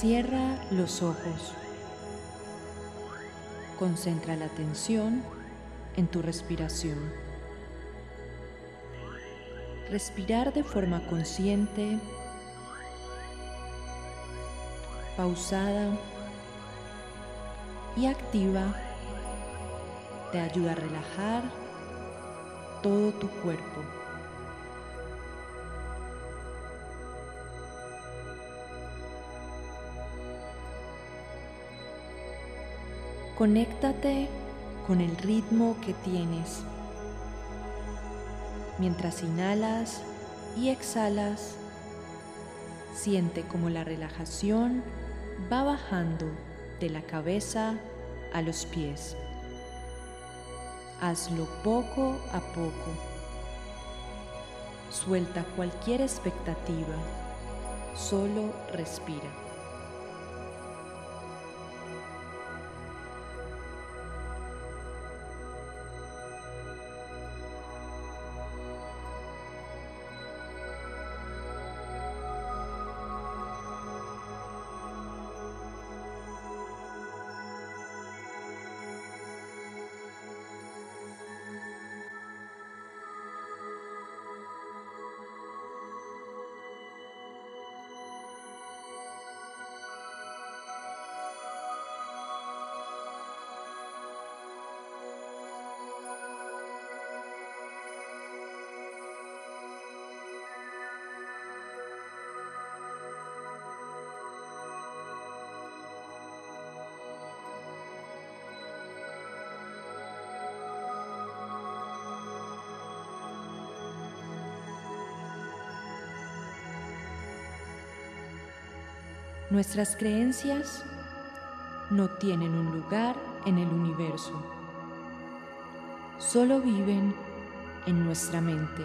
Cierra los ojos. Concentra la atención en tu respiración. Respirar de forma consciente, pausada y activa te ayuda a relajar todo tu cuerpo. Conéctate con el ritmo que tienes. Mientras inhalas y exhalas, siente como la relajación va bajando de la cabeza a los pies. Hazlo poco a poco. Suelta cualquier expectativa. Solo respira. Nuestras creencias no tienen un lugar en el universo, solo viven en nuestra mente.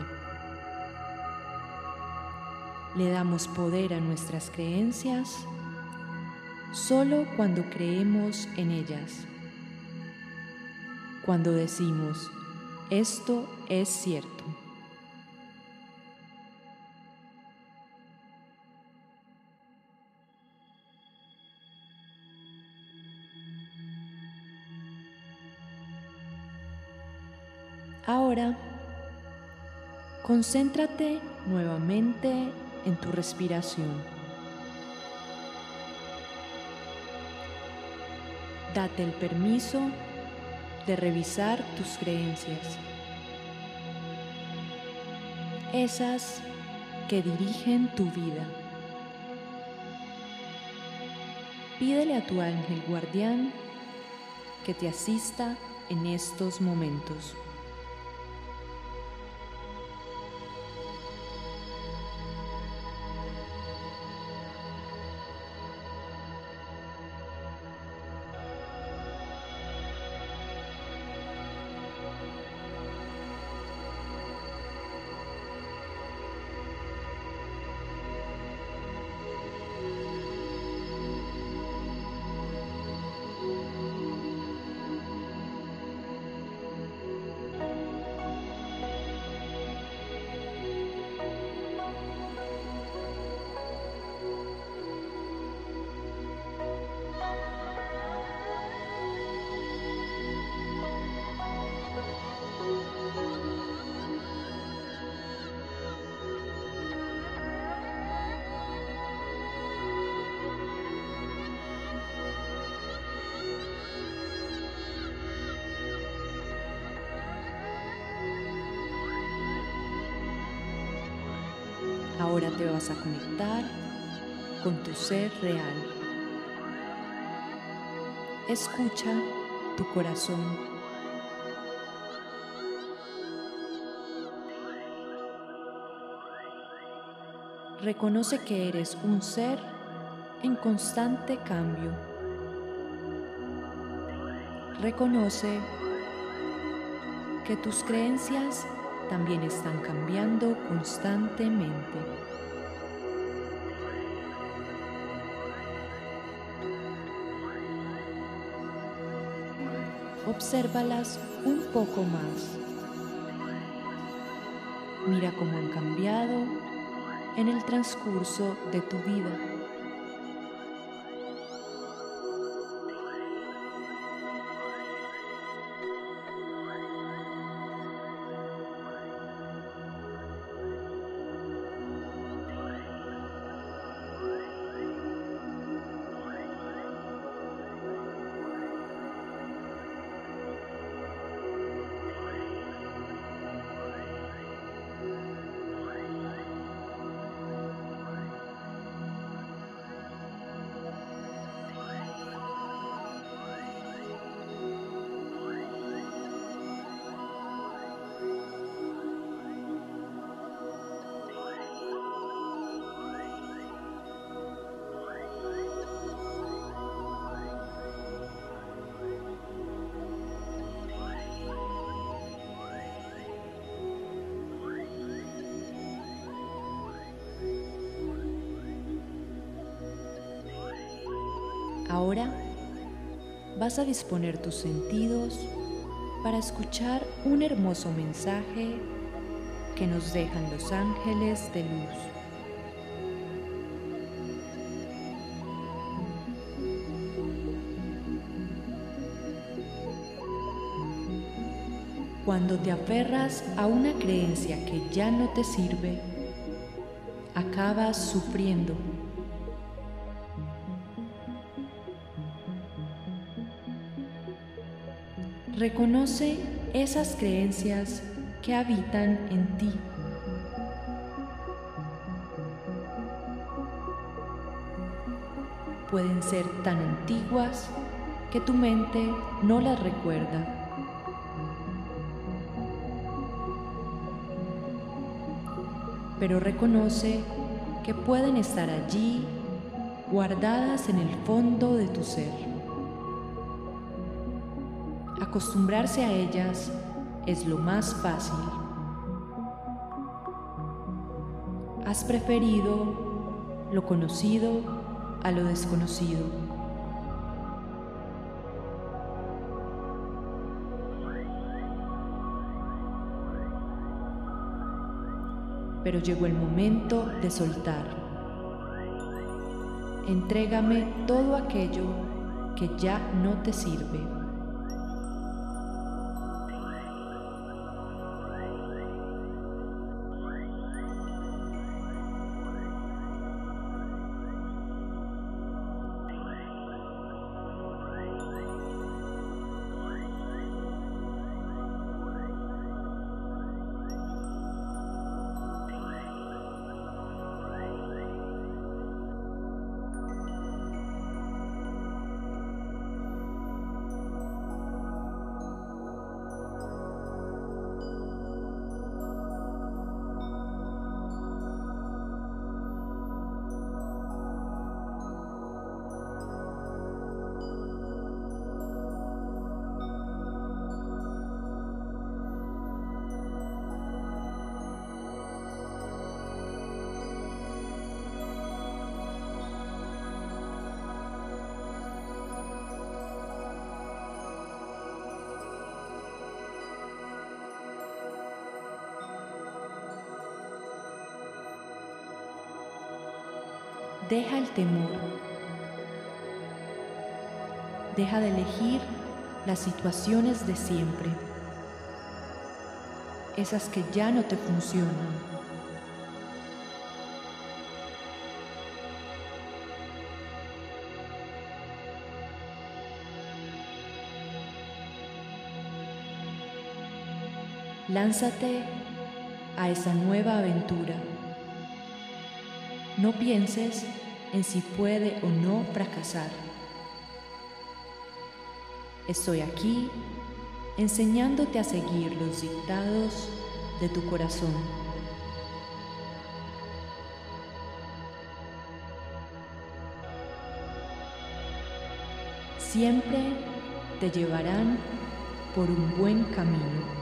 Le damos poder a nuestras creencias solo cuando creemos en ellas, cuando decimos, esto es cierto. Ahora, concéntrate nuevamente en tu respiración. Date el permiso de revisar tus creencias, esas que dirigen tu vida. Pídele a tu ángel guardián que te asista en estos momentos. Ahora te vas a conectar con tu ser real. Escucha tu corazón. Reconoce que eres un ser en constante cambio. Reconoce que tus creencias también están cambiando constantemente. Obsérvalas un poco más. Mira cómo han cambiado en el transcurso de tu vida. Ahora vas a disponer tus sentidos para escuchar un hermoso mensaje que nos dejan los ángeles de luz. Cuando te aferras a una creencia que ya no te sirve, acabas sufriendo. Reconoce esas creencias que habitan en ti. Pueden ser tan antiguas que tu mente no las recuerda. Pero reconoce que pueden estar allí guardadas en el fondo de tu ser. Acostumbrarse a ellas es lo más fácil. Has preferido lo conocido a lo desconocido. Pero llegó el momento de soltar. Entrégame todo aquello que ya no te sirve. Deja el temor. Deja de elegir las situaciones de siempre, esas que ya no te funcionan. Lánzate a esa nueva aventura. No pienses en si puede o no fracasar. Estoy aquí enseñándote a seguir los dictados de tu corazón. Siempre te llevarán por un buen camino.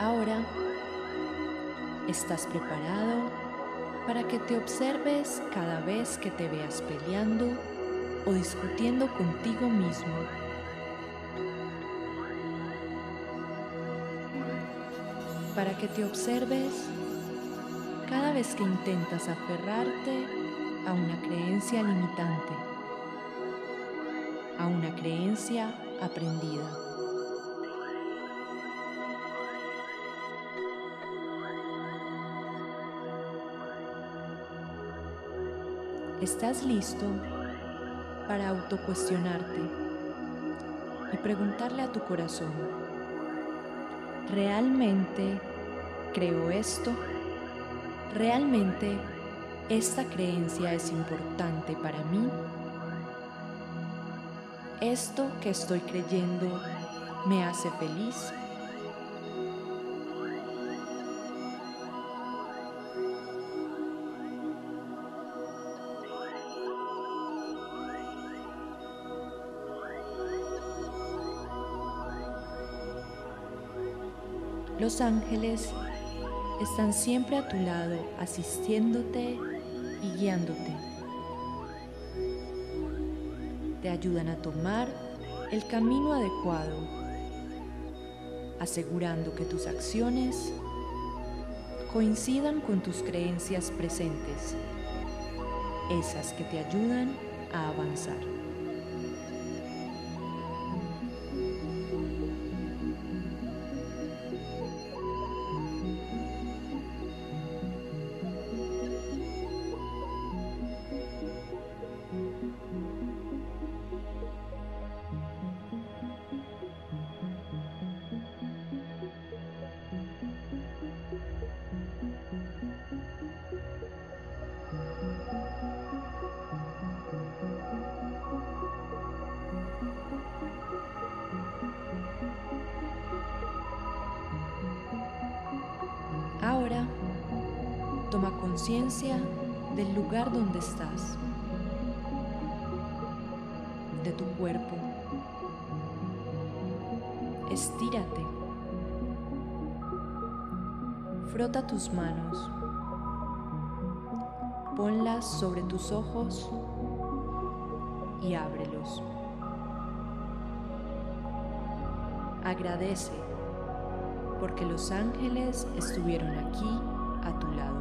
Ahora estás preparado para que te observes cada vez que te veas peleando o discutiendo contigo mismo. para que te observes cada vez que intentas aferrarte a una creencia limitante, a una creencia aprendida. ¿Estás listo para autocuestionarte y preguntarle a tu corazón, ¿realmente creo esto? ¿Realmente esta creencia es importante para mí? ¿Esto que estoy creyendo me hace feliz? Los ángeles están siempre a tu lado, asistiéndote y guiándote. Te ayudan a tomar el camino adecuado, asegurando que tus acciones coincidan con tus creencias presentes, esas que te ayudan a avanzar. Conciencia del lugar donde estás, de tu cuerpo. Estírate. Frota tus manos. Ponlas sobre tus ojos y ábrelos. Agradece porque los ángeles estuvieron aquí a tu lado.